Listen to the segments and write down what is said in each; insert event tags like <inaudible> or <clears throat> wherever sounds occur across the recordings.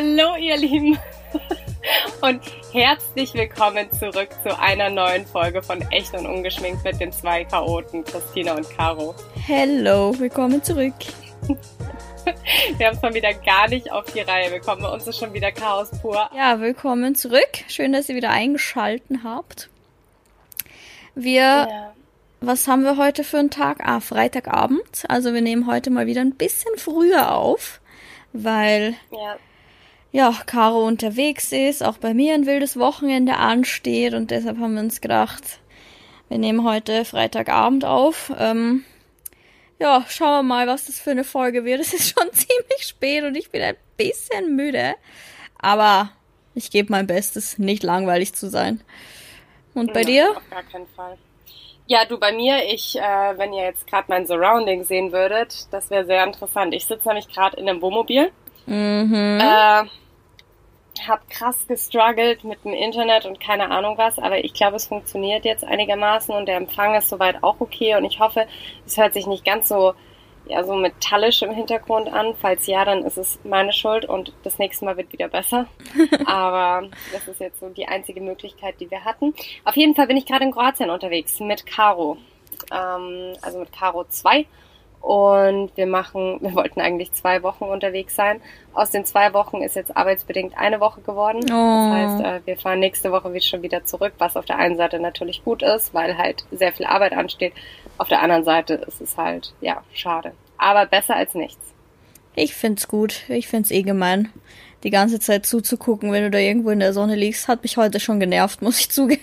Hallo ihr Lieben und herzlich willkommen zurück zu einer neuen Folge von Echt und Ungeschminkt mit den zwei Chaoten, Christina und Caro. Hello, willkommen zurück. Wir haben es mal wieder gar nicht auf die Reihe bekommen. Bei uns ist schon wieder Chaos pur. Ja, willkommen zurück. Schön, dass ihr wieder eingeschalten habt. Wir, Ja. was haben wir heute für einen Tag? Ah, Freitagabend. Also wir nehmen heute mal wieder ein bisschen früher auf, weil ja. Ja, Caro unterwegs ist, auch bei mir ein wildes Wochenende ansteht und deshalb haben wir uns gedacht, wir nehmen heute Freitagabend auf. Ähm, ja, schauen wir mal, was das für eine Folge wird. <laughs> Es ist schon ziemlich spät und ich bin ein bisschen müde, aber ich gebe mein Bestes, nicht langweilig zu sein. Und bei Nein, dir? Auf gar keinen Fall. Ja, du bei mir, ich, äh, wenn ihr jetzt gerade mein Surrounding sehen würdet, das wäre sehr interessant. Ich sitze nämlich gerade in einem Wohnmobil. Mhm. Äh, hab krass gestruggelt mit dem Internet und keine Ahnung was, aber ich glaube, es funktioniert jetzt einigermaßen und der Empfang ist soweit auch okay und ich hoffe, es hört sich nicht ganz so ja so metallisch im Hintergrund an. Falls ja, dann ist es meine Schuld und das nächste Mal wird wieder besser. <laughs> Aber das ist jetzt so die einzige Möglichkeit, die wir hatten. Auf jeden Fall bin ich gerade in Kroatien unterwegs mit Caro. Ähm, also mit Caro 2. Und wir machen, <laughs> wir wollten eigentlich zwei Wochen unterwegs sein. Aus den zwei Wochen ist jetzt arbeitsbedingt eine Woche geworden. Oh. Das heißt, äh, wir fahren nächste Woche wieder schon wieder zurück, was auf der einen Seite natürlich gut ist, weil halt sehr viel Arbeit ansteht. Auf der anderen Seite ist es halt, ja, schade. Aber besser als nichts. Ich find's gut. Ich find's eh gemein. Die ganze Zeit zuzugucken, wenn du da irgendwo in der Sonne liegst, hat mich heute schon genervt, <laughs> muss ich zugeben.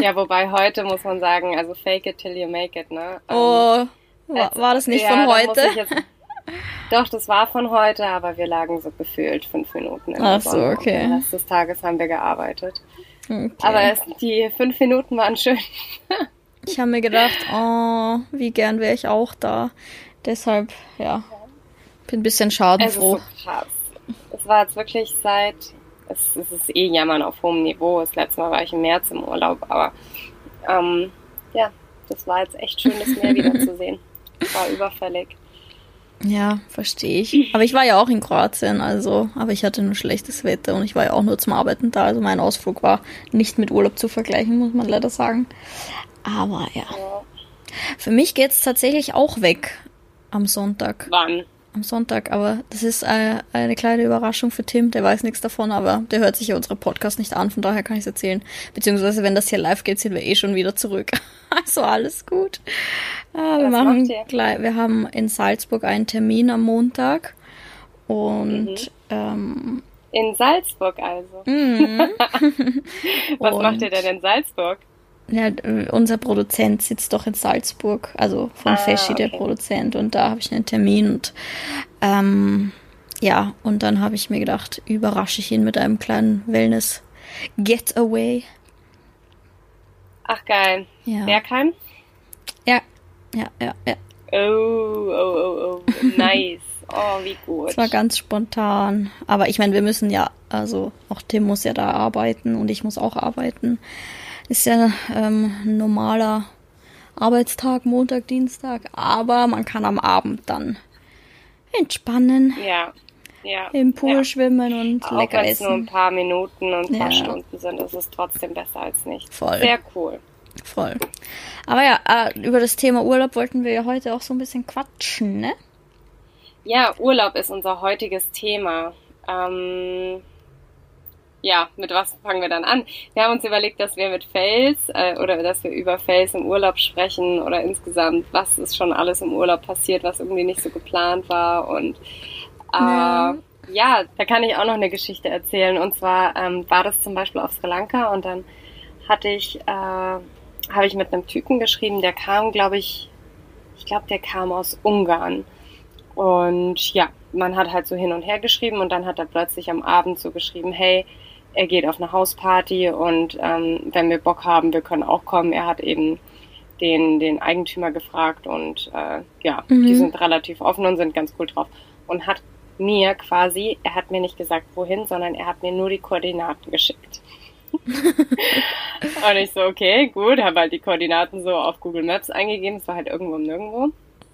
Ja, wobei heute muss man sagen, also fake it till you make it, ne? Ähm, Oh, war, war das nicht ja, von heute? Jetzt, doch, das war von heute, aber wir lagen so gefühlt fünf Minuten in Ach so, okay. Den Rest des Tages haben wir gearbeitet. Okay. Aber es, die fünf Minuten waren schön. ich habe mir gedacht, oh, wie gern wäre ich auch da. Deshalb, ja, bin ein bisschen Es ist schadenfroh. so krass. Es war jetzt wirklich seit, es, es ist eh Jammern auf hohem Niveau. Das letzte Mal war ich im März im Urlaub, aber ähm, ja, das war jetzt echt schön, das Meer wiederzusehen. <laughs> War überfällig. Ja, verstehe ich. Aber ich war ja auch in Kroatien, also, aber ich hatte nur schlechtes Wetter und ich war ja auch nur zum Arbeiten da. Also mein Ausflug war nicht mit Urlaub zu vergleichen, muss man leider sagen. Aber ja. Ja. Für mich geht's tatsächlich auch weg am Sonntag. Wann? Am Sonntag, aber das ist äh, eine kleine Überraschung für Tim. Der weiß nichts davon, aber der hört sich ja unsere Podcast nicht an, von daher kann ich es erzählen. Beziehungsweise, wenn das hier live geht, sind wir eh schon wieder zurück. <laughs> Also alles gut. Ah, wir machen gleich, wir haben in Salzburg einen Termin am Montag. Und Mhm. ähm, In Salzburg also. mhm. <laughs> Was Und- macht ihr denn in Salzburg? Ja, äh, unser Produzent sitzt doch in Salzburg, also von Ah, Feschi, der okay. Produzent. Und da habe ich einen Termin und ähm, ja, und dann habe ich mir gedacht, überrasche ich ihn mit einem kleinen Wellness-Getaway. Ach geil. Ja. Bergheim? ja, ja, ja, ja. Oh, oh, oh, oh. Nice. <laughs> Oh, wie gut. Es war ganz spontan. Aber ich meine, wir müssen ja, also auch Tim muss ja da arbeiten und ich muss auch arbeiten. Ist ja ähm, ein normaler Arbeitstag, Montag, Dienstag. Aber man kann am Abend dann entspannen, Ja. Ja. im Pool ja. schwimmen und Auch lecker wenn es nur ein essen. paar Minuten und ein paar Ja. Stunden sind, ist es trotzdem besser als nichts. Voll. Sehr cool. Voll. Aber ja, äh, über das Thema Urlaub wollten wir ja heute auch so ein bisschen quatschen, ne? Ja, Urlaub ist unser heutiges Thema. Ähm, ja, mit was fangen wir dann an? Wir haben uns überlegt, dass wir mit Fels äh, oder dass wir über Fels im Urlaub sprechen oder insgesamt, was ist schon alles im Urlaub passiert, was irgendwie nicht so geplant war. Und äh, Ja. ja, da kann ich auch noch eine Geschichte erzählen. Und zwar ähm, war das zum Beispiel auf Sri Lanka und dann hatte ich, äh, habe ich mit einem Typen geschrieben, der kam, glaube ich, ich glaube, der kam aus Ungarn. Und ja, man hat halt so hin und her geschrieben und dann hat er plötzlich am Abend so geschrieben, hey, er geht auf eine Hausparty und ähm, wenn wir Bock haben, wir können auch kommen. Er hat eben den, den Eigentümer gefragt und äh, ja, Mhm. die sind relativ offen und sind ganz cool drauf. Und hat mir quasi, er hat mir nicht gesagt, wohin, sondern er hat mir nur die Koordinaten geschickt. <laughs> und ich so, okay, gut, habe halt die Koordinaten so auf Google Maps eingegeben, es war halt irgendwo nirgendwo.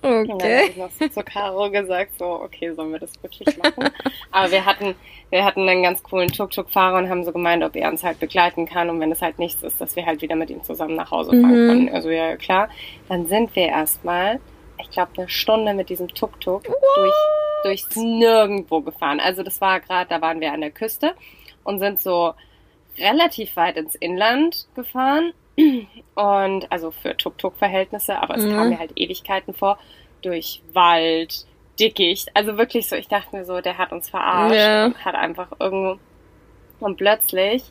Okay. Und dann habe ich noch so zu Caro gesagt, so, okay, sollen wir das wirklich machen? Aber wir hatten, wir hatten einen ganz coolen Tuk-Tuk-Fahrer und haben so gemeint, ob er uns halt begleiten kann und wenn es halt nichts ist, dass wir halt wieder mit ihm zusammen nach Hause fahren mhm. können. Also ja, klar. Dann sind wir erstmal, ich glaube, eine Stunde mit diesem Tuk-Tuk durch, durchs Nirgendwo gefahren. Also das war gerade, da waren wir an der Küste und sind so relativ weit ins Inland gefahren und also für Tuk-Tuk-Verhältnisse, aber es mhm. kam mir halt Ewigkeiten vor, durch Wald, Dickicht. Also wirklich so, ich dachte mir so, der hat uns verarscht ja. und hat einfach irgendwo. Und plötzlich,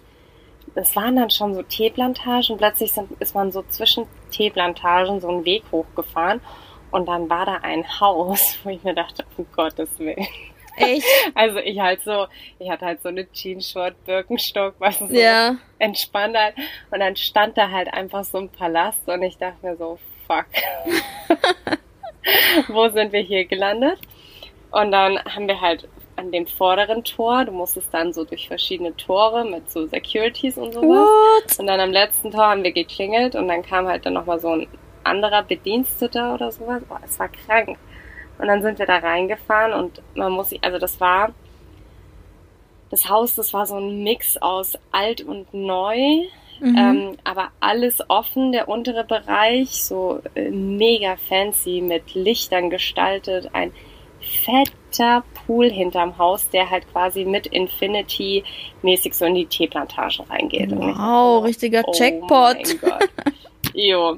das waren dann schon so Teeplantagen, plötzlich sind, ist man so zwischen Teeplantagen so einen Weg hochgefahren und dann war da ein Haus, <laughs> wo ich mir dachte, um Gottes Willen. Echt? <laughs> Also ich halt so, ich hatte halt so eine Jeanshort, Birkenstock, was so ja. entspannt halt. Und dann stand da halt einfach so ein Palast und ich dachte mir so, fuck. <laughs> Wo sind wir hier gelandet? Und dann haben wir halt an dem vorderen Tor, du musstest dann so durch verschiedene Tore mit so Securities und sowas. What? Und dann am letzten Tor haben wir geklingelt und dann kam halt dann nochmal so ein anderer Bediensteter oder sowas. Boah, es war krank. Und dann sind wir da reingefahren und man muss sich, also das war, das Haus, das war so ein Mix aus alt und neu, mhm. ähm, aber alles offen, der untere Bereich, so äh, mega fancy mit Lichtern gestaltet, ein fetter Pool hinterm Haus, der halt quasi mit Infinity mäßig so in die Teeplantage reingeht. Wow, so, richtiger oh Jackpot. jo.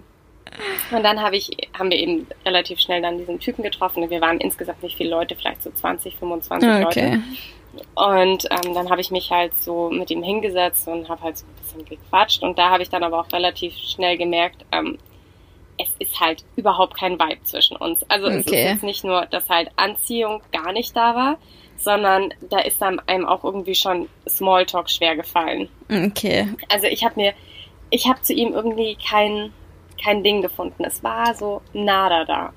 Und dann habe ich, haben wir eben relativ schnell dann diesen Typen getroffen. Wir waren insgesamt nicht viele Leute, vielleicht so 20, 25 okay. Leute. Und ähm, dann habe ich mich halt so mit ihm hingesetzt und habe halt so ein bisschen gequatscht. Und da habe ich dann aber auch relativ schnell gemerkt, ähm, es ist halt überhaupt kein Vibe zwischen uns. Also okay. es ist jetzt nicht nur, dass halt Anziehung gar nicht da war, sondern da ist dann einem auch irgendwie schon Smalltalk schwer gefallen. Okay. Also ich habe mir, ich habe zu ihm irgendwie kein, kein Ding gefunden. Es war so nada da.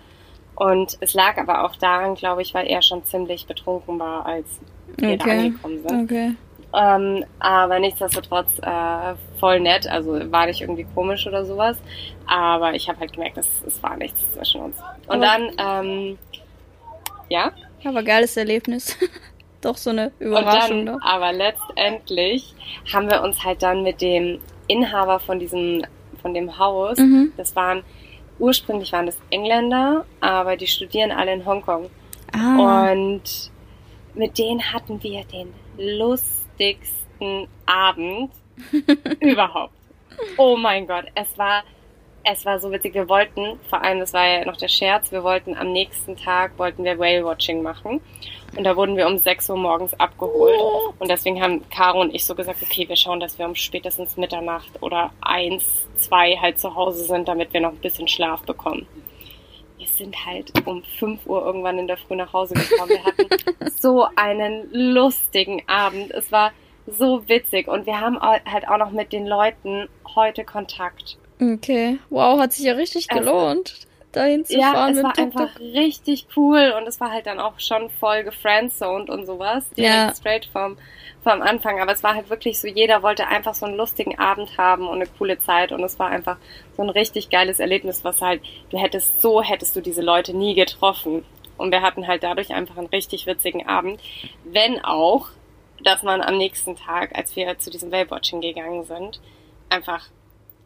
Und es lag aber auch daran, glaube ich, weil er schon ziemlich betrunken war, als wir okay. da angekommen sind. Okay. Ähm, aber nichtsdestotrotz äh, voll nett, also war nicht irgendwie komisch oder sowas. Aber ich habe halt gemerkt, es, es war nichts zwischen uns. Und dann, ähm, ja. Aber geiles Erlebnis. <laughs> Doch so eine Überraschung. Und dann, aber letztendlich haben wir uns halt dann mit dem Inhaber von diesem, von dem Haus, mhm. das waren, ursprünglich waren das Engländer, aber die studieren alle in Hongkong. Ah. Und mit denen hatten wir den lustigsten Abend <laughs> überhaupt. Oh mein Gott, es war, es war so witzig. Wir wollten, vor allem, das war ja noch der Scherz, wir wollten am nächsten Tag, wollten wir Whale-Watching machen. Und da wurden wir um 6 Uhr morgens abgeholt. Oh. Und deswegen haben Caro und ich so gesagt, okay, wir schauen, dass wir um spätestens Mitternacht oder eins, zwei halt zu Hause sind, damit wir noch ein bisschen Schlaf bekommen wir sind halt um 5 Uhr irgendwann in der Früh nach Hause gekommen. Wir hatten <laughs> so einen lustigen Abend. Es war so witzig und wir haben halt auch noch mit den Leuten heute Kontakt. Okay, wow, hat sich ja richtig gelohnt, also, dahin zu ja, fahren. Ja, es war einfach richtig cool und es war halt dann auch schon voll gefriendzoned und sowas. Direkt ja. straight vom vom Anfang, aber es war halt wirklich so, jeder wollte einfach so einen lustigen Abend haben und eine coole Zeit und es war einfach so ein richtig geiles Erlebnis, was halt, du hättest so, hättest du diese Leute nie getroffen. Und wir hatten halt dadurch einfach einen richtig witzigen Abend, wenn auch, dass man am nächsten Tag, als wir zu diesem Wellwatching gegangen sind, einfach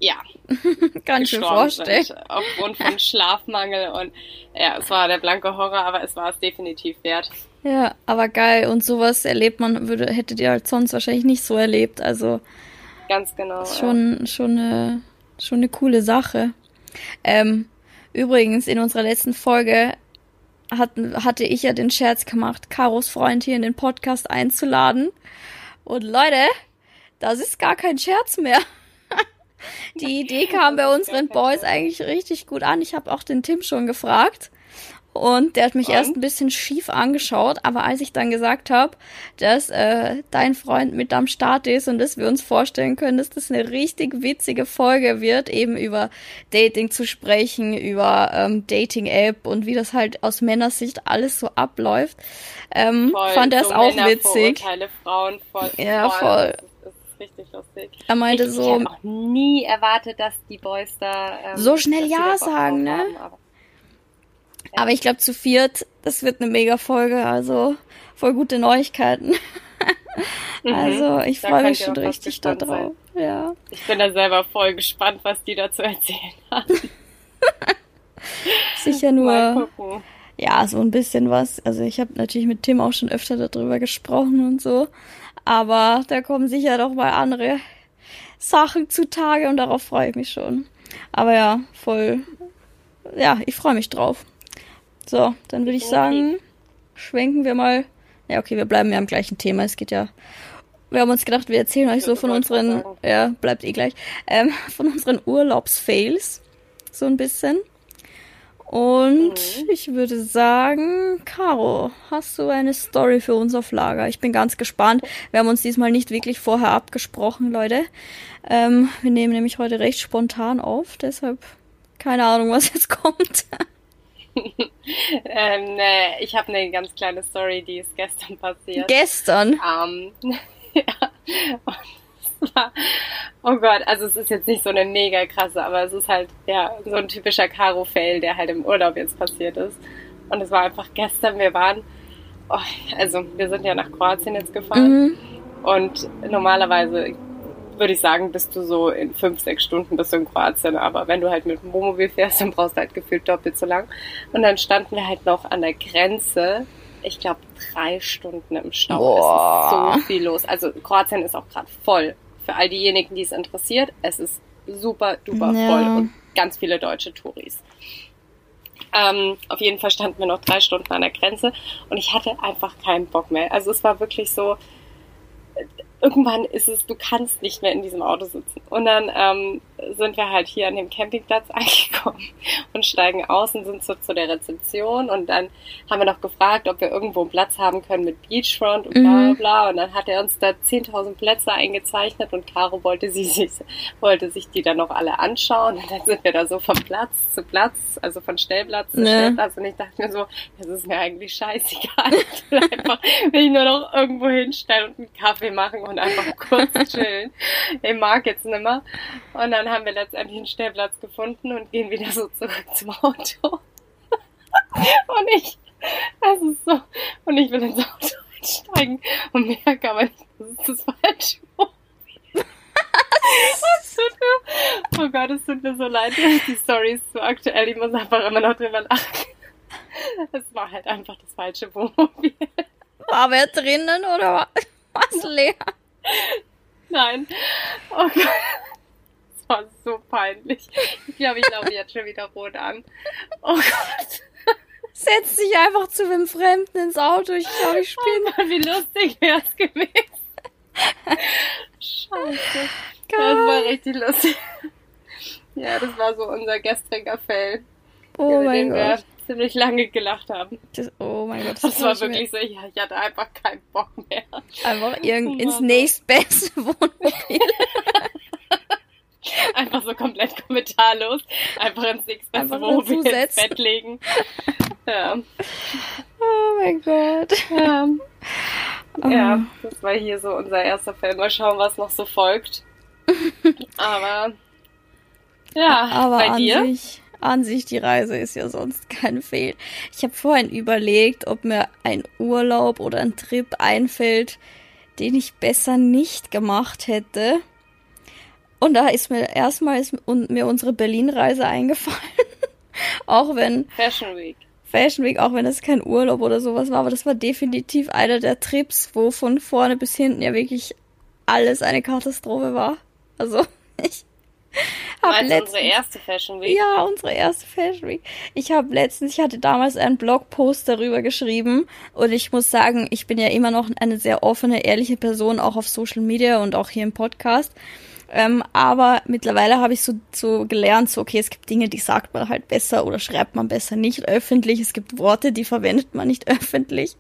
ja, <laughs> kann ich mir vorstellen. Sind, aufgrund von <laughs> Schlafmangel und ja, es war der blanke Horror, aber es war es definitiv wert. Ja, aber geil. Und sowas erlebt man, würde, hättet ihr halt sonst wahrscheinlich nicht so erlebt. Also. Ganz genau. Ist schon, ja. schon, eine, schon eine coole Sache. Ähm, übrigens, in unserer letzten Folge hatten, hatte ich ja den Scherz gemacht, Karos Freund hier in den Podcast einzuladen. Und Leute, das ist gar kein Scherz mehr. <laughs> Die Idee kam bei unseren Boys eigentlich richtig gut an. Ich habe auch den Tim schon gefragt. Und der hat mich und? erst ein bisschen schief angeschaut, aber als ich dann gesagt habe, dass äh, dein Freund mit am Start ist und dass wir uns vorstellen können, dass das eine richtig witzige Folge wird, eben über Dating zu sprechen, über ähm, Dating-App und wie das halt aus Männersicht alles so abläuft, ähm, voll, fand er es so auch witzig. Frauen voll, ja, voll. Ist richtig lustig. Er meinte ich, so. Ich hätte auch nie erwartet, dass die Boys da ähm, so schnell Ja sagen, ne? Haben, Aber ich glaube, zu viert, das wird eine mega Folge, also voll gute Neuigkeiten. <laughs> Mhm. also ich freue mich schon richtig darauf. Ja. Ich bin da selber voll gespannt, was die dazu erzählen hat. <laughs> Sicher nur. Ja, so ein bisschen was. Also ich habe natürlich mit Tim auch schon öfter darüber gesprochen und so. Aber da kommen sicher doch mal andere Sachen zutage und darauf freue ich mich schon. Aber ja, voll. Ja, ich freue mich drauf. So, dann würde ich sagen, schwenken wir mal. Ja, okay, wir bleiben ja am gleichen Thema. Es geht ja. Wir haben uns gedacht, wir erzählen euch so von unseren. Ja, bleibt eh gleich. Ähm, <laughs> von unseren Urlaubsfails. So ein bisschen. Und mhm. ich würde sagen, Caro, hast du eine Story für uns auf Lager? Ich bin ganz gespannt. Wir haben uns diesmal nicht wirklich vorher abgesprochen, Leute. Ähm, wir nehmen nämlich heute recht spontan auf, deshalb keine Ahnung, was jetzt kommt. <laughs> ähm, ne, ich habe eine ganz kleine Story, die ist gestern passiert. Gestern? Ähm, <laughs> ja. <laughs> oh Gott, also es ist jetzt nicht so eine mega krasse, aber es ist halt ja so ein typischer Karo-Fail, der halt im Urlaub jetzt passiert ist. Und es war einfach gestern, wir waren, oh, also wir sind ja nach Kroatien jetzt gefahren mhm. und normalerweise würde ich sagen, bist du so in fünf, sechs Stunden bist du in Kroatien, aber wenn du halt mit dem Wohnmobil fährst, dann brauchst du halt gefühlt doppelt so lang. Und dann standen wir halt noch an der Grenze ich glaube, drei Stunden im Stau. Boah. Es ist so viel los. Also Kroatien ist auch gerade voll für all diejenigen, die es interessiert, es ist super duper ja. voll und ganz viele deutsche Touris. Ähm, auf jeden Fall standen wir noch drei Stunden an der Grenze und ich hatte einfach keinen Bock mehr. Also es war wirklich so, irgendwann ist es, du kannst nicht mehr in diesem Auto sitzen. Und dann ähm, sind wir halt hier an dem Campingplatz <laughs> angekommen und steigen aus und sind so zu der Rezeption. Und dann haben wir noch gefragt, ob wir irgendwo einen Platz haben können mit Beachfront und bla bla mhm. bla. Und dann hat er uns da 10.000 Plätze eingezeichnet und Caro wollte, sie <laughs> sich, wollte sich die dann noch alle anschauen. Und dann sind wir da so von Platz zu Platz, also von Stellplatz zu ne. Stellplatz. Und ich dachte mir so, das ist mir eigentlich scheißegal. <laughs> Ich will einfach will ich nur noch irgendwo hinstellen und einen Kaffee machen und einfach kurz chillen. Ich mag jetzt nimmer. Und dann haben wir letztendlich einen Stellplatz gefunden und gehen wieder so zurück zum Auto. <laughs> und ich, das ist so, und ich will ins Auto einsteigen und merke aber nicht, das ist das falsche oh Gott, es tut mir so leid. Die Story ist so aktuell. Ich muss einfach immer noch drüber lachen. Es war halt einfach das falsche Wohnmobil. War wer drinnen oder was leer? Nein. Oh Gott. War so peinlich. Ich glaube, ich laufe jetzt schon wieder rot an. Oh Gott. Setz dich einfach zu einem Fremden ins Auto. Ich glaube, ich spiele. Oh Mann, wie lustig wäre es gewesen. Scheiße. Das war richtig lustig. Ja, das war so unser gestriger Fail. Oh über mein den Gott. wir ziemlich lange gelacht haben. Das, oh mein Gott. Das, das war wirklich so, ja, ich hatte einfach keinen Bock mehr. Einfach irgend ins nächstbeste <laughs> Wohnmobil. <laughs> einfach so komplett kommentarlos. Einfach ins nächstbeste Wohnmobil ins Bett legen. <laughs> Ja. Oh mein Gott. Ja. Oh. ja, das war hier so unser erster Film. Mal schauen, was noch so folgt. <laughs> Aber ja, Aber bei dir? Sich, an sich, die Reise ist ja sonst kein Fehl. Ich habe vorhin überlegt, ob mir ein Urlaub oder ein Trip einfällt, den ich besser nicht gemacht hätte. Und da ist mir erstmal ist mir unsere Berlin-Reise eingefallen. <laughs> auch wenn. Fashion Week. Fashion Week, auch wenn es kein Urlaub oder sowas war, aber das war definitiv einer der Trips, wo von vorne bis hinten ja wirklich alles eine Katastrophe war. Also, <laughs> ich hab letztens, unsere erste Fashion Week? Ja, unsere erste Fashion Week. Ich habe letztens, ich hatte damals einen Blogpost darüber geschrieben und ich muss sagen, ich bin ja immer noch eine sehr offene, ehrliche Person, auch auf Social Media und auch hier im Podcast. Ähm, aber mittlerweile habe ich so, so gelernt, so okay, es gibt Dinge, die sagt man halt besser oder schreibt man besser nicht öffentlich. Es gibt Worte, die verwendet man nicht <laughs> öffentlich.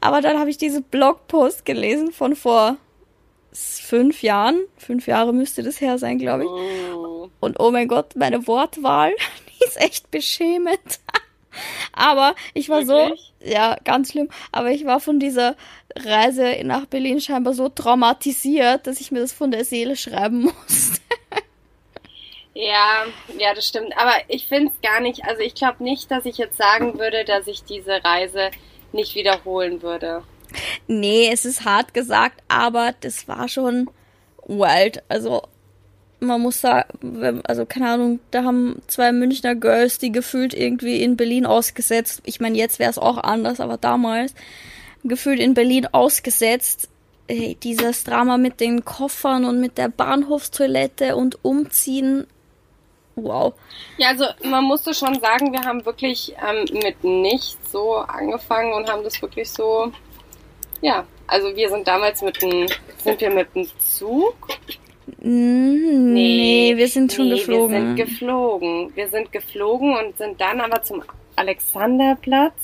Aber dann habe ich diese Blogpost gelesen von vor fünf Jahren. Fünf Jahre müsste das her sein, glaube ich. Oh. Und oh mein Gott, meine Wortwahl, <laughs> die ist echt beschämend. Aber ich war Wirklich? so, ja, ganz schlimm. Aber ich war von dieser Reise nach Berlin scheinbar so traumatisiert, dass ich mir das von der Seele schreiben musste. <laughs> Ja, ja, das stimmt. Aber ich finde es gar nicht, also ich glaube nicht, dass ich jetzt sagen würde, dass ich diese Reise nicht wiederholen würde. Nee, es ist hart gesagt, aber das war schon wild. Also man muss sagen, also keine Ahnung, da haben zwei Münchner Girls, die gefühlt irgendwie in Berlin ausgesetzt. Ich meine, jetzt wäre es auch anders, aber damals gefühlt in Berlin ausgesetzt. Hey, dieses Drama mit den Koffern und mit der Bahnhofstoilette und Umziehen. Wow. Ja, also man musste schon sagen, wir haben wirklich ähm, mit nichts so angefangen und haben das wirklich so, ja, also wir sind damals mit dem, sind wir mit dem Zug nee, nee, wir sind schon nee, geflogen. Wir sind geflogen. Wir sind geflogen und sind dann aber zum Alexanderplatz.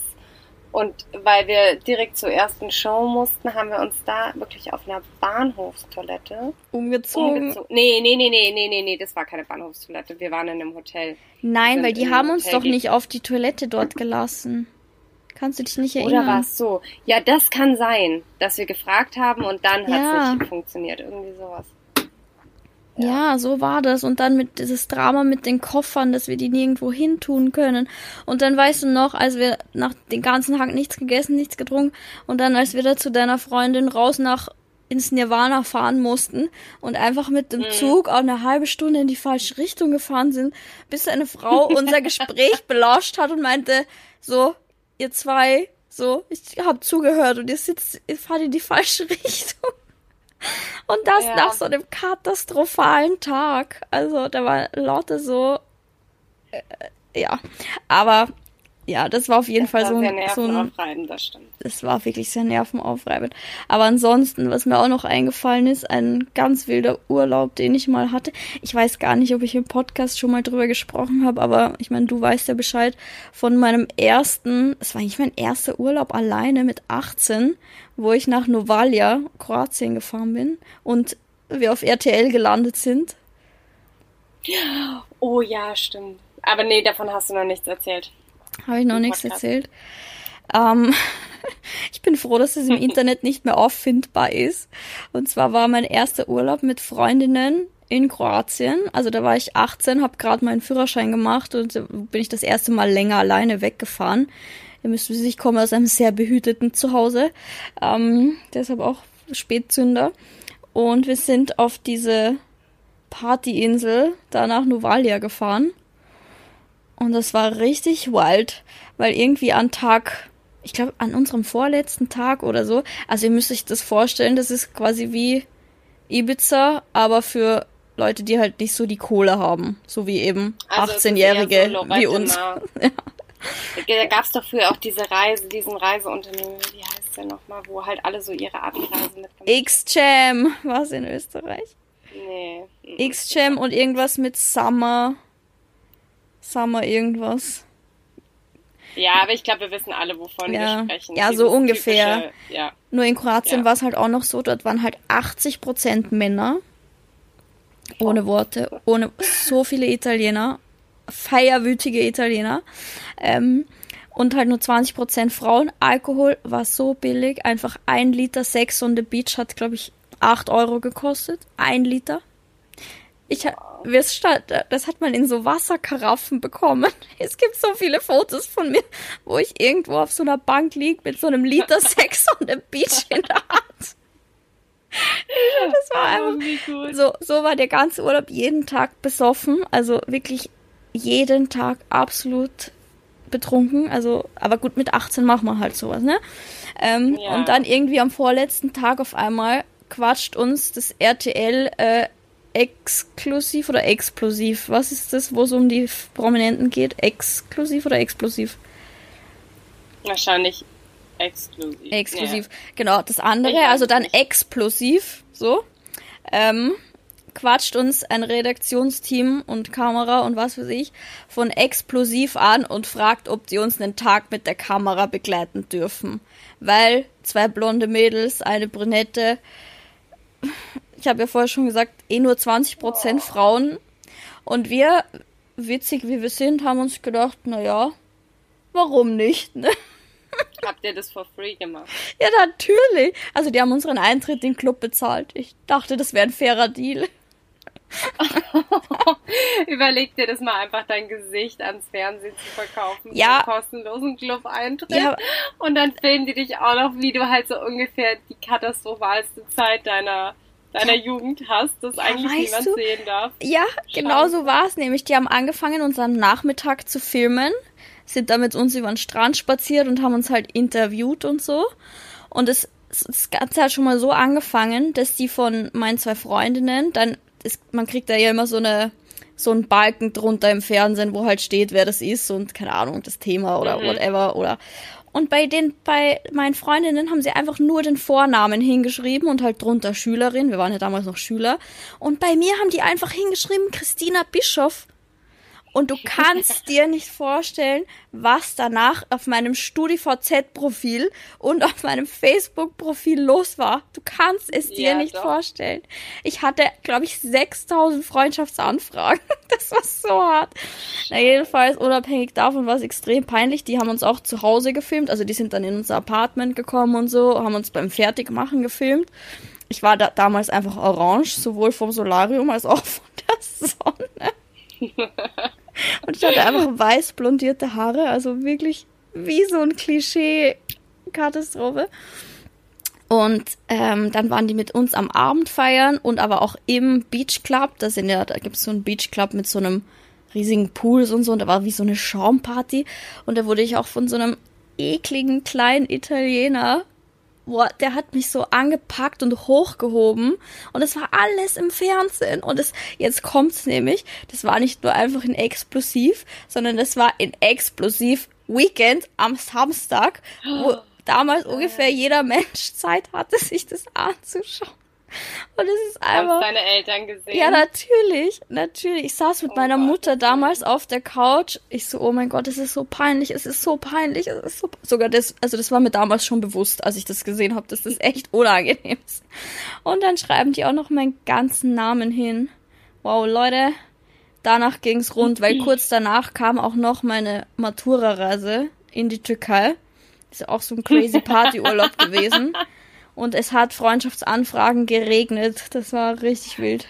Und weil wir direkt zur ersten Show mussten, haben wir uns da wirklich auf einer Bahnhofstoilette umgezogen. umgezogen. Nee, nee, nee, nee, nee, nee, nee, das war keine Bahnhofstoilette. Wir waren in einem Hotel. Nein, weil die haben uns doch nicht auf die Toilette dort gelassen. Kannst du dich nicht erinnern? Oder war es so? Ja, das kann sein, dass wir gefragt haben und dann ja. hat es nicht funktioniert. Irgendwie sowas. Ja. so war das. Und dann mit dieses Drama mit den Koffern, dass wir die nirgendwo hin tun können. Und dann weißt du noch, als wir nach den ganzen Tag nichts gegessen, nichts getrunken und dann als wir da zu deiner Freundin raus nach ins Nirvana fahren mussten und einfach mit dem mhm. Zug auch eine halbe Stunde in die falsche Richtung gefahren sind, bis eine Frau <laughs> unser Gespräch belauscht hat und meinte, so, ihr zwei, so, ich hab zugehört und ihr sitzt, ihr fahrt in die falsche <laughs> Richtung. Und das ja. nach so einem katastrophalen Tag. Also da war Lotte so. Äh, ja. Aber ja, das war auf jeden das Fall so, ein, so ein. Das stimmt. Das war wirklich sehr nervenaufreibend. Aber ansonsten, was mir auch noch eingefallen ist, ein ganz wilder Urlaub, den ich mal hatte. Ich weiß gar nicht, ob ich im Podcast schon mal drüber gesprochen habe, aber ich meine, du weißt ja Bescheid von meinem ersten, es war eigentlich mein erster Urlaub alleine mit 18, wo ich nach Novalia, Kroatien gefahren bin und wir auf RTL gelandet sind. Oh ja, stimmt. Aber nee, davon hast du noch nichts erzählt. Habe ich noch nichts erzählt. Ähm, <laughs> ich bin froh, dass es im <laughs> Internet nicht mehr auffindbar ist. Und zwar war mein erster Urlaub mit Freundinnen in Kroatien. Also da war ich 18, habe gerade meinen Führerschein gemacht und bin ich das erste Mal länger alleine weggefahren. Ihr müsst wissen, ich komme aus einem sehr behüteten Zuhause. Ähm, deshalb auch Spätzünder. Und wir sind auf diese Partyinsel da nach Novalia gefahren. Und das war richtig wild, weil irgendwie an Tag, ich glaube an unserem vorletzten Tag oder so, also ihr müsst euch das vorstellen, das ist quasi wie Ibiza, aber für Leute, die halt nicht so die Kohle haben, so wie eben also 18-Jährige so wie uns. <laughs> ja. Da gab es doch früher auch diese Reise, diesen Reiseunternehmen, wie heißt der nochmal, wo halt alle so ihre Abi-Reise mitgemacht X-Jam war es in Österreich. Nee. X-Jam und irgendwas mit Summer. Summer irgendwas. Ja, aber ich glaube, wir wissen alle, wovon ja. wir sprechen. Ja, so ungefähr. Ja. Nur in Kroatien ja. war es halt auch noch so, dort waren halt 80% Männer. Ohne oh. Worte. Ohne so viele Italiener. Feierwütige Italiener. Ähm, und halt nur 20% Frauen. Alkohol war so billig. Einfach ein Liter Sex on the Beach hat, glaube ich, 8 Euro gekostet. Ein Liter. Ich, das hat man in so Wasserkaraffen bekommen. <laughs> Es gibt so viele Fotos von mir, wo ich irgendwo auf so einer Bank liege mit so einem Liter <laughs> Sex on the Beach in der Hand. <laughs> Das war einfach so, so war der ganze Urlaub jeden Tag besoffen, also wirklich jeden Tag absolut betrunken. Also, aber gut, mit 18 macht man halt sowas, ne? Ähm, ja. Und dann irgendwie am vorletzten Tag auf einmal quatscht uns das RTL äh, exklusiv oder explosiv? Was ist das, wo es um die Prominenten geht? Exklusiv oder explosiv? Wahrscheinlich exklusiv. Exklusiv, ja. genau. Das andere, also dann explosiv, so. Ähm, quatscht uns ein Redaktionsteam und Kamera und was weiß ich von Explosiv an und fragt, ob die uns einen Tag mit der Kamera begleiten dürfen. Weil zwei blonde Mädels, eine Brünette, ich habe ja vorher schon gesagt, eh nur 20% oh. Frauen. Und wir, witzig wie wir sind, haben uns gedacht, naja, warum nicht? Ne? <laughs> Habt ihr das for free gemacht? Ja, natürlich. Also die haben unseren Eintritt in den Club bezahlt. Ich dachte, das wäre ein fairer Deal. <laughs> Überleg dir das mal einfach dein Gesicht ans Fernsehen zu verkaufen. Ja. Einen kostenlosen Club-Eintritt. Ja. Und dann filmen die dich auch noch, wie du halt so ungefähr die katastrophalste Zeit deiner, deiner Jugend hast, das eigentlich weißt niemand du- sehen darf. Ja, genau so war es nämlich. Die haben angefangen, uns am Nachmittag zu filmen, sind da mit uns über den Strand spaziert und haben uns halt interviewt und so. Und es, das Ganze hat schon mal so angefangen, dass die von meinen zwei Freundinnen, dann, ist, man kriegt da ja immer so eine so einen Balken drunter im Fernsehen, wo halt steht, wer das ist und keine Ahnung, das Thema oder Mhm. whatever oder und bei den, bei meinen Freundinnen haben sie einfach nur den Vornamen hingeschrieben und halt drunter Schülerin. Wir waren ja damals noch Schüler. Und bei mir haben die einfach hingeschrieben Christina Bischof. Und du kannst <laughs> dir nicht vorstellen, was danach auf meinem StudiVZ-Profil und auf meinem Facebook-Profil los war. Du kannst es dir Ja, nicht doch. vorstellen. Ich hatte, glaube ich, 6000 Freundschaftsanfragen. <laughs> Das war so hart. Na, jedenfalls, unabhängig davon war es extrem peinlich. Die haben uns auch zu Hause gefilmt. Also die sind dann in unser Apartment gekommen und so, haben uns beim Fertigmachen gefilmt. Ich war da damals einfach orange, sowohl vom Solarium als auch <laughs> von der Sonne. Und ich hatte <laughs> einfach weiß blondierte Haare, also wirklich wie so ein Klischee-Katastrophe. Und ähm, dann waren die mit uns am Abend feiern und aber auch im Beach Club. Da sind ja, da gibt's so einen Beach Club mit so einem riesigen Pool und so. Und da war wie so eine Schaumparty. Und da wurde ich auch von so einem ekligen kleinen Italiener boah, der hat mich so angepackt und hochgehoben. Und es war alles im Fernsehen. Und es jetzt kommt's nämlich, das war nicht nur einfach in Explosiv, sondern das war in Explosiv Weekend am Samstag, wo damals ungefähr jeder Mensch Zeit hatte, sich das anzuschauen. Und es ist Hast einfach deine Eltern gesehen? ja, natürlich, natürlich. Ich saß mit Oh meiner Gott, Mutter damals auf der Couch. Ich so, oh mein Gott, es ist so peinlich, es ist so peinlich, es ist so sogar das, also das war mir damals schon bewusst, als ich das gesehen habe, dass das <laughs> echt unangenehm ist. Und dann schreiben die auch noch meinen ganzen Namen hin. Wow, Leute, danach ging's rund, weil kurz danach kam auch noch meine Matura-Reise in die Türkei. Ist ja auch so ein crazy <laughs> Partyurlaub gewesen. Und es hat Freundschaftsanfragen geregnet. Das war richtig wild.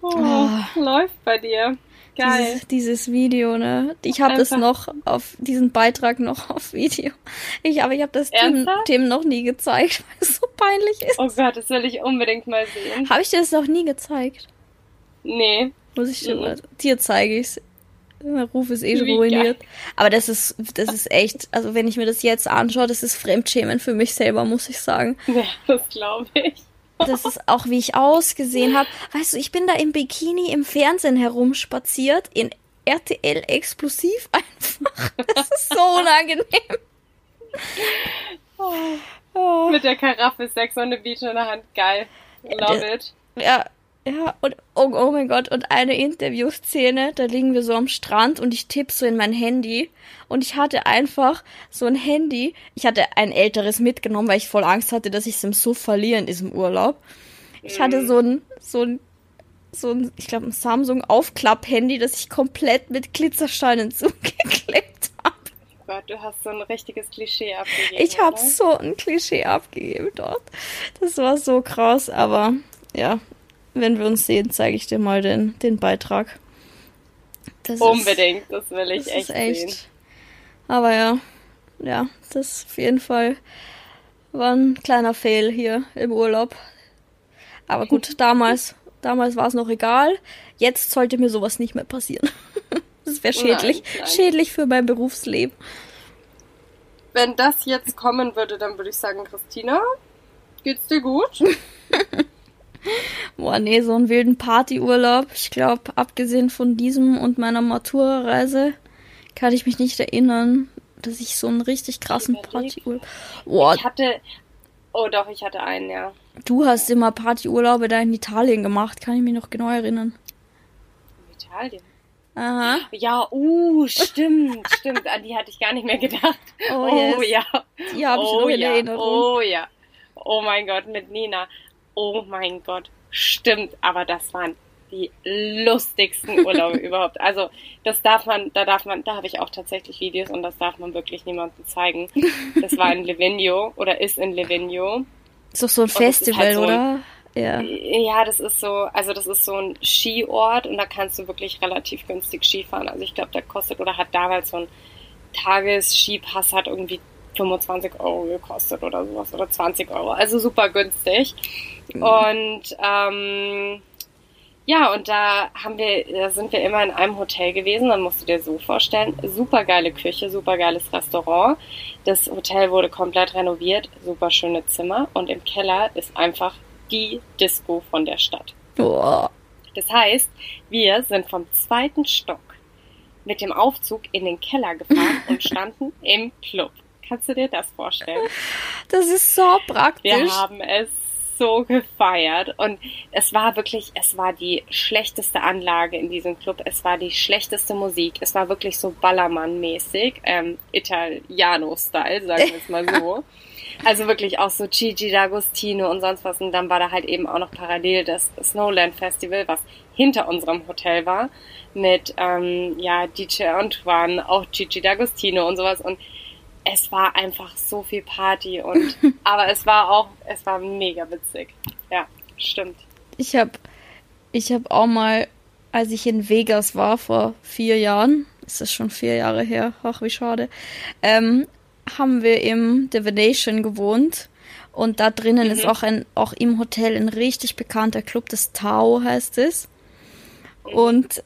Oh, Läuft bei dir. Geil. Dieses, dieses Video, ne? Ich habe das noch auf diesen Beitrag noch auf Video. Ich aber ich habe das Tim? Tim noch nie gezeigt, <laughs> weil es so peinlich ist. Oh Gott, das will ich unbedingt mal sehen. Habe ich dir das noch nie gezeigt? Nee. Muss ich dir Mhm. mal. Dir zeige ich's. Der Ruf ist eh schon ruiniert. Aber das ist, das ist echt, also wenn ich mir das jetzt anschaue, das ist Fremdschämen für mich selber, muss ich sagen. Ja, das glaube ich. Das ist auch, wie ich ausgesehen habe. Weißt du, ich bin da im Bikini im Fernsehen herumspaziert, in RTL explosiv <laughs> einfach. Das ist so unangenehm. Oh. Mit der Karaffe Sex on the Beach in der Hand. Geil. Love it. Ja, ja, und oh, oh mein Gott, und eine Interviewszene, da liegen wir so am Strand und ich tippe so in mein Handy und ich hatte einfach so ein Handy, ich hatte ein älteres mitgenommen, weil ich voll Angst hatte, dass ich es im Suff verliere in diesem Urlaub. Ich hatte so ein, so ein, so ein, ich glaube, ein Samsung Aufklapp-Handy, das ich komplett mit Glitzersteinen <laughs> zugeklebt habe. Gott, du hast so ein richtiges Klischee abgegeben. Ich habe so ein Klischee abgegeben dort. Das war so krass, aber ja, wenn wir uns sehen, zeige ich dir mal den, den Beitrag. Das Unbedingt, das will Ist, ich das echt, ist echt. sehen. Aber ja, ja, das auf jeden Fall war ein kleiner Fail hier im Urlaub. Aber gut, <laughs> damals, damals war es noch egal. Jetzt sollte mir sowas nicht mehr passieren. <laughs> Das wäre schädlich, Nein, nein. schädlich für mein Berufsleben. Wenn das jetzt kommen würde, dann würde ich sagen, Christina, geht's dir gut? <laughs> Boah, nee, so einen wilden Partyurlaub. Ich glaube, abgesehen von diesem und meiner Matura-Reise kann ich mich nicht erinnern, dass ich so einen richtig krassen. Partyurlaub. Boah, Ich hatte. Oh doch, ich hatte einen, ja. du hast immer Partyurlaube da in Italien gemacht, kann ich mich noch genau erinnern. Italien. Aha. Ja, uh, stimmt, <laughs> stimmt. An die hatte ich gar nicht mehr gedacht. Oh, Oh, yes. ja. Die habe ich oh, noch in ja. Erinnerung. Oh ja. Oh mein Gott, mit Nina. Oh mein Gott. Stimmt, aber das waren die lustigsten Urlaube <laughs> überhaupt. Also, das darf man, da darf man, da habe ich auch tatsächlich Videos und das darf man wirklich niemandem zeigen. Das war in Livigno oder ist in Livigno. Ist doch so ein ist Festival, halt so ein- oder? Ja. Ja, das ist so, also das ist so ein Skiort und da kannst du wirklich relativ günstig Skifahren. Also ich glaube, der kostet oder hat damals so ein Tagesskipass hat irgendwie 25 Euro gekostet oder sowas oder 20 Euro. Also super günstig. Mhm. Und ähm, ja, und da haben wir, da sind wir immer in einem Hotel gewesen. Dann musst du dir so vorstellen, super geile Küche, super geiles Restaurant. Das Hotel wurde komplett renoviert, super schöne Zimmer und im Keller ist einfach die Disco von der Stadt. Boah. Das heißt, wir sind vom zweiten Stock mit dem Aufzug in den Keller gefahren und <laughs> standen im Club. Kannst du dir das vorstellen? Das ist so praktisch. Wir haben es so gefeiert und es war wirklich, es war die schlechteste Anlage in diesem Club, es war die schlechteste Musik, es war wirklich so Ballermann-mäßig, ähm, Italiano-Style, sagen wir es mal so. <laughs> Also wirklich auch so Gigi D'Agostino und sonst was. Und dann war da halt eben auch noch parallel das Snowland Festival, was hinter unserem Hotel war, mit ähm, ja DJ Antoine, auch Gigi D'Agostino und sowas. Und es war einfach so viel Party und <laughs> aber es war auch, es war mega witzig. Ja, stimmt. Ich habe ich habe auch mal, als ich in Vegas war vor vier Jahren, ist das schon vier Jahre her, ach wie schade, ähm, haben wir im Divination gewohnt und da drinnen mhm. ist auch ein auch im Hotel ein richtig bekannter Club, das Tau heißt es. Mhm. Und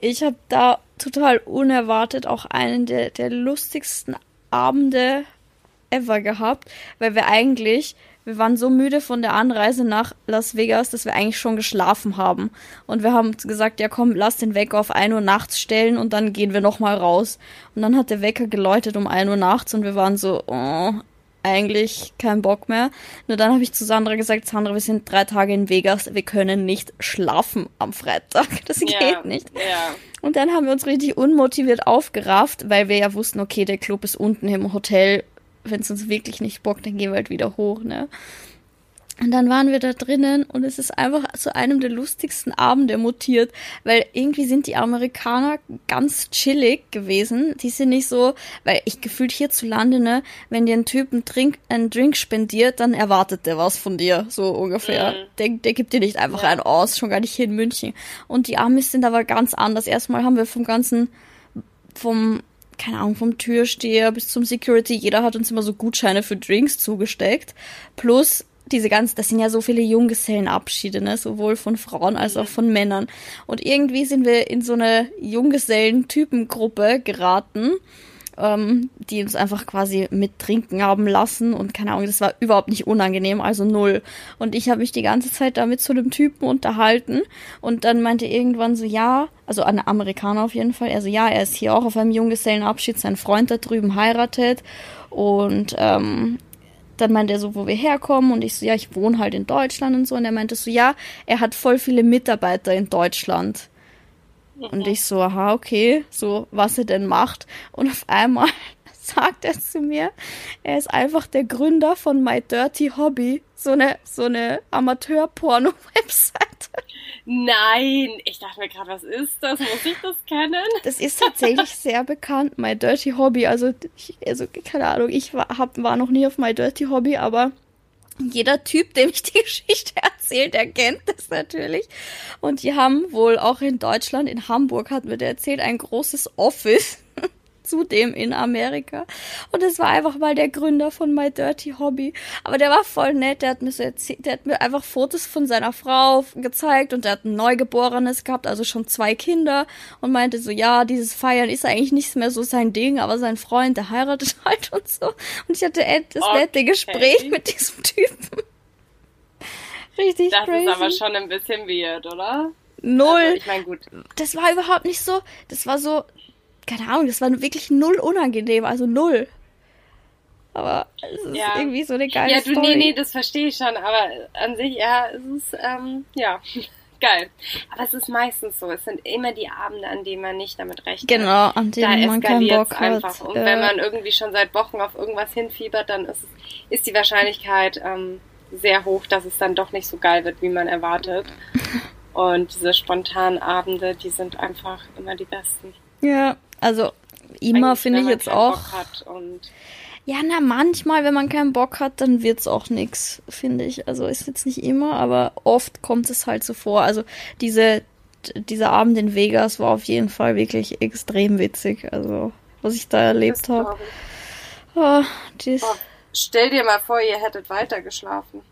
ich habe da total unerwartet auch einen der, der lustigsten Abende ever gehabt, weil wir eigentlich, wir waren so müde von der Anreise nach Las Vegas, dass wir eigentlich schon geschlafen haben. Und wir haben gesagt, ja komm, lass den Wecker auf 1 Uhr nachts stellen und dann gehen wir nochmal raus. Und dann hat der Wecker geläutet um 1 Uhr nachts und wir waren so, oh, eigentlich kein Bock mehr. Nur dann habe ich zu Sandra gesagt, Sandra, wir sind drei Tage in Vegas, wir können nicht schlafen am Freitag. <laughs> Das ja, geht nicht. Ja. Und dann haben wir uns richtig unmotiviert aufgerafft, weil wir ja wussten, okay, der Club ist unten im Hotel. Wenn es uns wirklich nicht bockt, dann gehen wir halt wieder hoch, ne? Und dann waren wir da drinnen und es ist einfach zu einem der lustigsten Abende mutiert, weil irgendwie sind die Amerikaner ganz chillig gewesen. Die sind nicht so, weil ich gefühlt hierzulande, ne, wenn dir ein Typ einen Drink, einen Drink spendiert, dann erwartet der was von dir, so ungefähr. Mhm. Der, der gibt dir nicht einfach ja. einen aus, schon gar nicht hier in München. Und die Amis sind aber ganz anders. Erstmal haben wir vom ganzen, vom keine Ahnung, vom Türsteher bis zum Security, jeder hat uns immer so Gutscheine für Drinks zugesteckt. Plus diese ganzen, das sind ja so viele Junggesellenabschiede, ne, sowohl von Frauen als auch von Männern. Und irgendwie sind wir in so eine Junggesellen-Typengruppe geraten, ähm, die uns einfach quasi mit trinken haben lassen und keine Ahnung, das war überhaupt nicht unangenehm, also null. Und ich habe mich die ganze Zeit da mit so einem Typen unterhalten und dann meinte irgendwann so, ja, also ein Amerikaner auf jeden Fall, er so, ja, er ist hier auch auf einem Junggesellenabschied, sein Freund da drüben heiratet und ähm, dann meinte er so, wo wir herkommen und ich so, ja, ich wohne halt in Deutschland und so und er meinte so, ja, er hat voll viele Mitarbeiter in Deutschland. Und ich so, aha, okay, so, was er denn macht. Und auf einmal <laughs> sagt er zu mir, er ist einfach der Gründer von My Dirty Hobby, so eine, so eine Amateur-Porno-Webseite. Nein, ich dachte mir gerade, was ist das? Muss ich das kennen? Das ist tatsächlich <laughs> sehr bekannt, My Dirty Hobby. Also, ich, also keine Ahnung, ich war, hab, war noch nie auf My Dirty Hobby, aber jeder Typ, dem ich die <laughs> Geschichte erzählt, der kennt das natürlich. Und die haben wohl auch in Deutschland, in Hamburg, hat mir der erzählt, ein großes Office zudem in Amerika. Und es war einfach mal der Gründer von My Dirty Hobby. Aber der war voll nett, der hat mir so erzählt, der hat mir einfach Fotos von seiner Frau gezeigt und der hat ein Neugeborenes gehabt, also schon zwei Kinder und meinte so, ja, dieses Feiern ist eigentlich nicht mehr so sein Ding, aber sein Freund, der heiratet <laughs> halt und so. Und ich hatte das okay. nette Gespräch mit diesem Typen. Richtig das crazy. Das ist aber schon ein bisschen weird, oder? Null. Also, ich meine, gut. Das war überhaupt nicht so. Das war so, keine Ahnung, das war wirklich null unangenehm, also null. Aber es ist ja. irgendwie so eine geile Ja, du, Story. nee, nee, das verstehe ich schon, aber an sich, ja, es ist, ähm, ja, <laughs> geil. Aber es ist meistens so, es sind immer die Abende, an denen man nicht damit rechnet. Genau, an denen da man keinen Bock einfach. hat. Und ja. wenn man irgendwie schon seit Wochen auf irgendwas hinfiebert, dann ist, ist die Wahrscheinlichkeit ähm, sehr hoch, dass es dann doch nicht so geil wird, wie man erwartet. <laughs> Und diese spontanen Abende, die sind einfach immer die besten. Ja, also immer finde ich jetzt auch. Ja, na, manchmal, wenn man keinen Bock hat, dann wird's auch nix, finde ich. Also ist jetzt nicht immer, aber oft kommt es halt so vor. Also diese, dieser Abend in Vegas war auf jeden Fall wirklich extrem witzig. Also, was ich da erlebt habe. Oh, oh, stell dir mal vor, ihr hättet weiter geschlafen.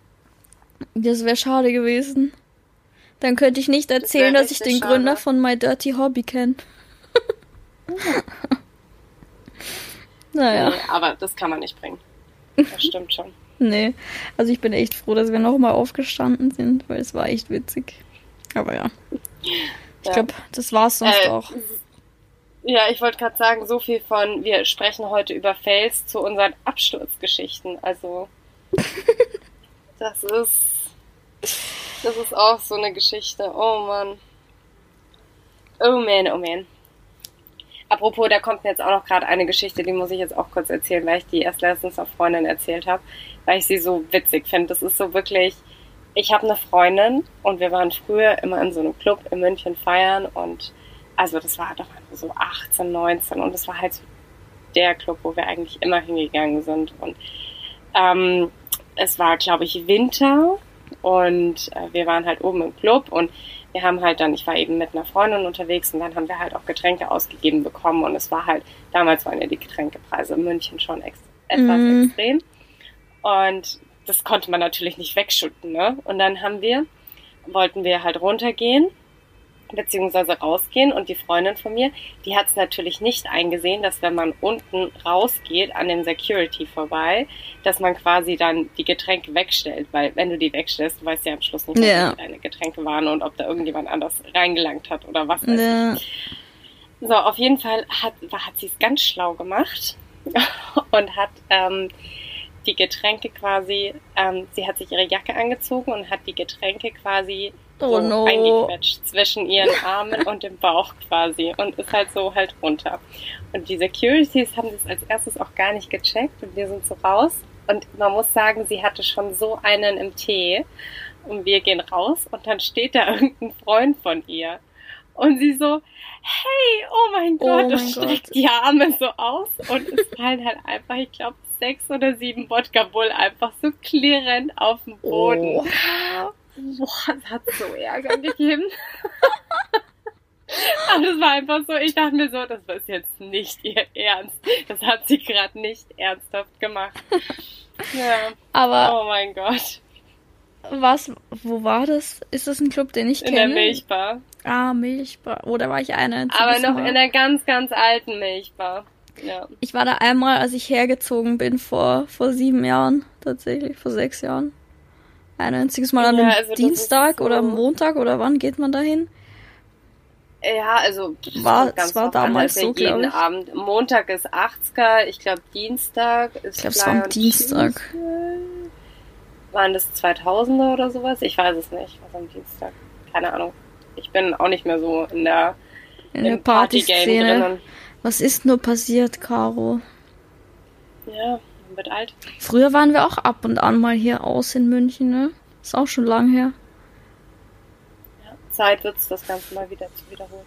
Das wäre schade gewesen. Dann könnte ich nicht erzählen, das dass ich den schade. Gründer von My Dirty Hobby kenne. <laughs> Naja. Nee, aber das kann man nicht bringen. Das stimmt schon. <laughs> nee, also ich bin echt froh, dass wir nochmal aufgestanden sind, weil es war echt witzig. Aber ja. Ich glaube, das war's sonst äh, auch. Ja, ich wollte gerade sagen, so viel von, wir sprechen heute über Fails zu unseren Absturzgeschichten. Also, <laughs> das ist, das ist auch so eine Geschichte. Oh Mann. Oh man, oh man. Apropos, da kommt mir jetzt auch noch gerade eine Geschichte, die muss ich jetzt auch kurz erzählen, weil ich die erst letztens auf Freundin erzählt habe, weil ich sie so witzig finde. Das ist so wirklich, ich habe eine Freundin und wir waren früher immer in so einem Club in München feiern und also das war doch so 18, 19 und das war halt so der Club, wo wir eigentlich immer hingegangen sind und ähm, es war, glaube ich, Winter und äh, wir waren halt oben im Club und wir haben halt dann, ich war eben mit einer Freundin unterwegs und dann haben wir halt auch Getränke ausgegeben bekommen und es war halt, damals waren ja die Getränkepreise in München schon ex etwas mm. extrem und das konnte man natürlich nicht wegschütten, ne? Und dann haben wir, wollten wir halt runtergehen beziehungsweise rausgehen und die Freundin von mir, die hat es natürlich nicht eingesehen, dass wenn man unten rausgeht an dem Security vorbei, dass man quasi dann die Getränke wegstellt, weil wenn du die wegstellst, du weißt ja am Schluss nicht, ja. deine Getränke waren und ob da irgendjemand anders reingelangt hat oder was ja. So, auf jeden Fall hat, hat sie es ganz schlau gemacht <laughs> und hat ähm, die Getränke quasi, ähm, sie hat sich ihre Jacke angezogen und hat die Getränke quasi oh so no. eingequetscht zwischen ihren Armen und dem Bauch quasi und ist halt so halt runter. Und die Securities haben das als erstes auch gar nicht gecheckt und wir sind so raus. Und man muss sagen, sie hatte schon so einen im Tee. Und wir gehen raus und dann steht da <laughs> irgendein Freund von ihr. Und sie so, hey, oh mein oh Gott, oh mein und streckt die Arme so aus und es fallen halt einfach, ich glaube, sechs oder sieben Wodka Bull einfach so klirrend auf dem Boden. Oh. Boah, das hat so Ärger gegeben. <laughs> Aber das war einfach so, ich dachte mir so, das ist jetzt nicht ihr Ernst. Das hat sie gerade nicht ernsthaft gemacht. Ja. Aber. Oh mein Gott. Was, wo war das? Ist das ein Club, den ich kenne? In der Milchbar. Ah, Milchbar. Oder oh, war ich eine? Aber noch in der ganz, ganz alten Milchbar. Ja. Ich war da einmal, als ich hergezogen bin, vor, vor sieben Jahren, tatsächlich, vor sechs Jahren. Ein einziges Mal an ja, einem also Dienstag so oder Montag oder wann geht man dahin? Ja, also war, es war damals an, so, jeden ich. Abend. Montag ist 80er, ich glaube Dienstag ist Ich glaube, es war am Dienstag. Tuesday. Waren das 2000er oder sowas? Ich weiß es nicht, was am Dienstag. Keine Ahnung. Ich bin auch nicht mehr so in der, in der Party-Szene. Was ist nur passiert, Caro? Ja, wird alt. Früher waren wir auch ab und an mal hier aus in München, ne? Ist auch schon lang her. Ja, Zeit wird es, das Ganze mal wieder zu wiederholen.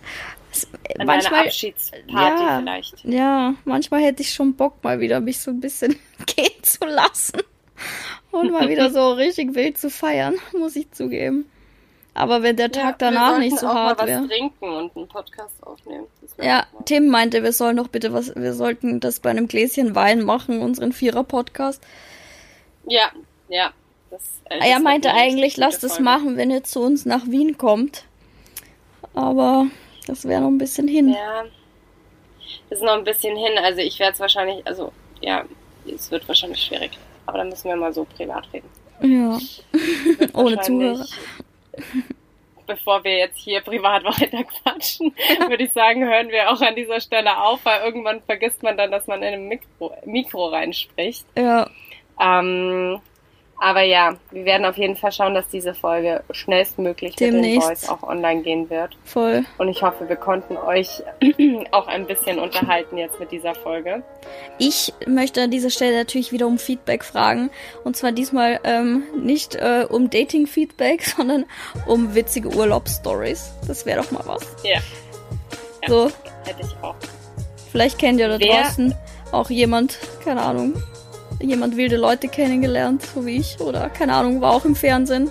Es, An manchmal, Abschiedsparty ja, vielleicht. Ja, manchmal hätte ich schon Bock, mal wieder mich so ein bisschen <laughs> gehen zu lassen. Und mal wieder so richtig wild zu feiern, muss ich zugeben. Aber wenn der Tag ja, danach nicht so hart wäre. Wir trinken und einen Podcast aufnehmen. Ja, Tim meinte, wir sollen doch bitte was, wir sollten das bei einem Gläschen Wein machen, unseren Vierer-Podcast. Ja, ja. Das, äh, das er meinte eigentlich, lass das machen, wenn ihr zu uns nach Wien kommt. Aber das wäre noch ein bisschen hin. Ja, das ist noch ein bisschen hin. Also ich werde es wahrscheinlich, also ja, es wird wahrscheinlich schwierig. Aber dann müssen wir mal so privat reden. Ja, <laughs> ohne Zuhörer bevor wir jetzt hier privat <laughs> weiter quatschen, würde ich sagen, hören wir auch an dieser Stelle auf, weil irgendwann vergisst man dann, dass man in ein Mikro, Mikro reinspricht. Ja. Ähm, aber ja, wir werden auf jeden Fall schauen, dass diese Folge schnellstmöglich Demnächst. mit den Boys auch online gehen wird. Voll. Und ich hoffe, wir konnten euch <clears throat> auch ein bisschen unterhalten jetzt mit dieser Folge. Ich möchte an dieser Stelle natürlich wieder um Feedback fragen. Und zwar diesmal ähm, nicht äh, um Dating-Feedback, <laughs> sondern um witzige Urlaubsstories. Das wäre doch mal was. Ja. ja. So. Hätte ich auch. Vielleicht kennt ihr da Wer draußen auch jemand, keine Ahnung, jemand wilde Leute kennengelernt, so wie ich, oder keine Ahnung, war auch im Fernsehen.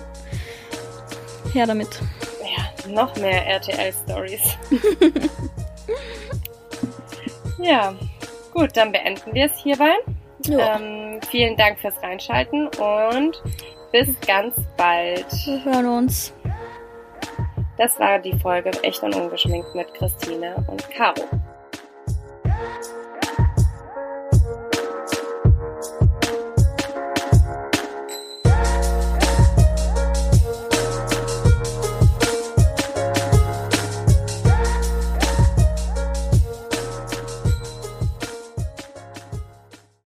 Her damit. Ja, noch mehr RTL-Stories. <laughs> ja, gut, dann beenden wir es hierbei. Ja. Ähm, vielen Dank fürs Reinschalten und bis ganz bald. Wir hören uns. Das war die Folge Echt und Ungeschminkt mit Christine und Caro.